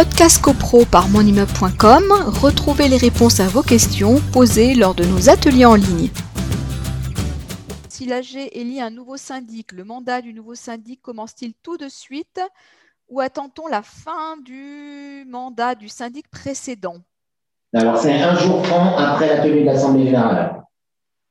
Podcast CoPro par monimmeuble.com, retrouvez les réponses à vos questions posées lors de nos ateliers en ligne. Si l'AG élit un nouveau syndic, le mandat du nouveau syndic commence-t-il tout de suite ou attend-on la fin du mandat du syndic précédent? Alors, c'est un jour franc après la tenue de l'Assemblée générale.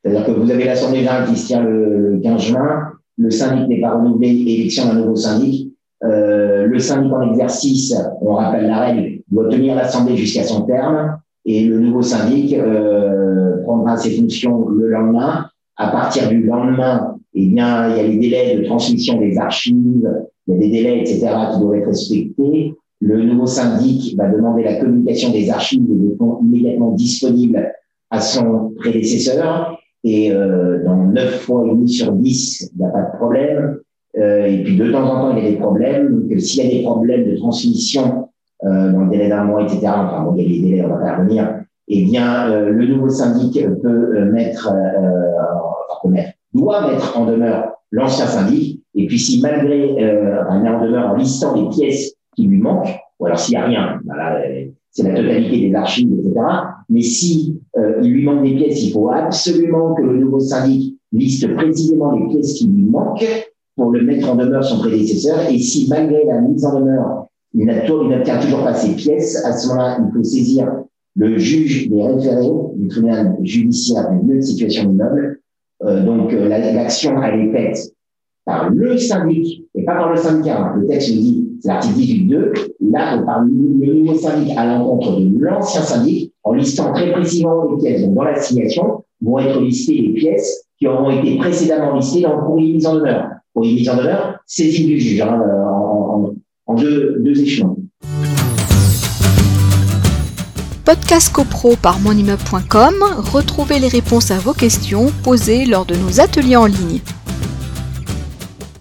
C'est-à-dire que vous avez l'Assemblée générale qui se tient le 15 juin, le syndic n'est pas renouvelé, élection d'un nouveau syndic. Euh, le syndic en exercice, on rappelle la règle, doit tenir l'Assemblée jusqu'à son terme et le nouveau syndic euh, prendra ses fonctions le lendemain. À partir du lendemain, eh bien, il y a les délais de transmission des archives, il y a des délais, etc., qui doivent être respectés. Le nouveau syndic va demander la communication des archives et des fonds immédiatement disponibles à son prédécesseur. Et euh, dans neuf fois et demi sur 10, il n'y a pas de problème. Euh, et puis de temps en temps, il y a des problèmes. S'il y a des problèmes de transmission euh, dans le délai d'un mois, etc., enfin bon, il y a des délais, on va pas revenir, eh bien, euh, le nouveau syndic peut euh, mettre, enfin, mettre, doit mettre en demeure l'ancien syndic. Et puis si malgré un en demeure en listant les pièces qui lui manquent, ou alors s'il n'y a rien, voilà, c'est la totalité des archives, etc. Mais si euh, il lui manque des pièces, il faut absolument que le nouveau syndic liste précisément les pièces qui lui manquent pour le mettre en demeure son prédécesseur. Et si malgré la mise en demeure, il n'obtient toujours pas ces pièces, à ce moment-là, il faut saisir le juge des référés du tribunal judiciaire du lieu de situation d'immeuble. Euh, donc euh, l'action, elle est faite par le syndic et pas par le syndicat. Le texte nous dit, c'est l'article 18.2, là, parle le nouveau syndic à l'encontre de l'ancien syndic en listant très précisément les pièces. Donc, dans l'assignation, vont être listées les pièces qui auront été précédemment listées dans le courrier mise en demeure. Courrier mise en demeure, saisie du juge, hein, en, en, deux, deux échelons. Podcast CoPro par monimmeuble.com, retrouvez les réponses à vos questions posées lors de nos ateliers en ligne.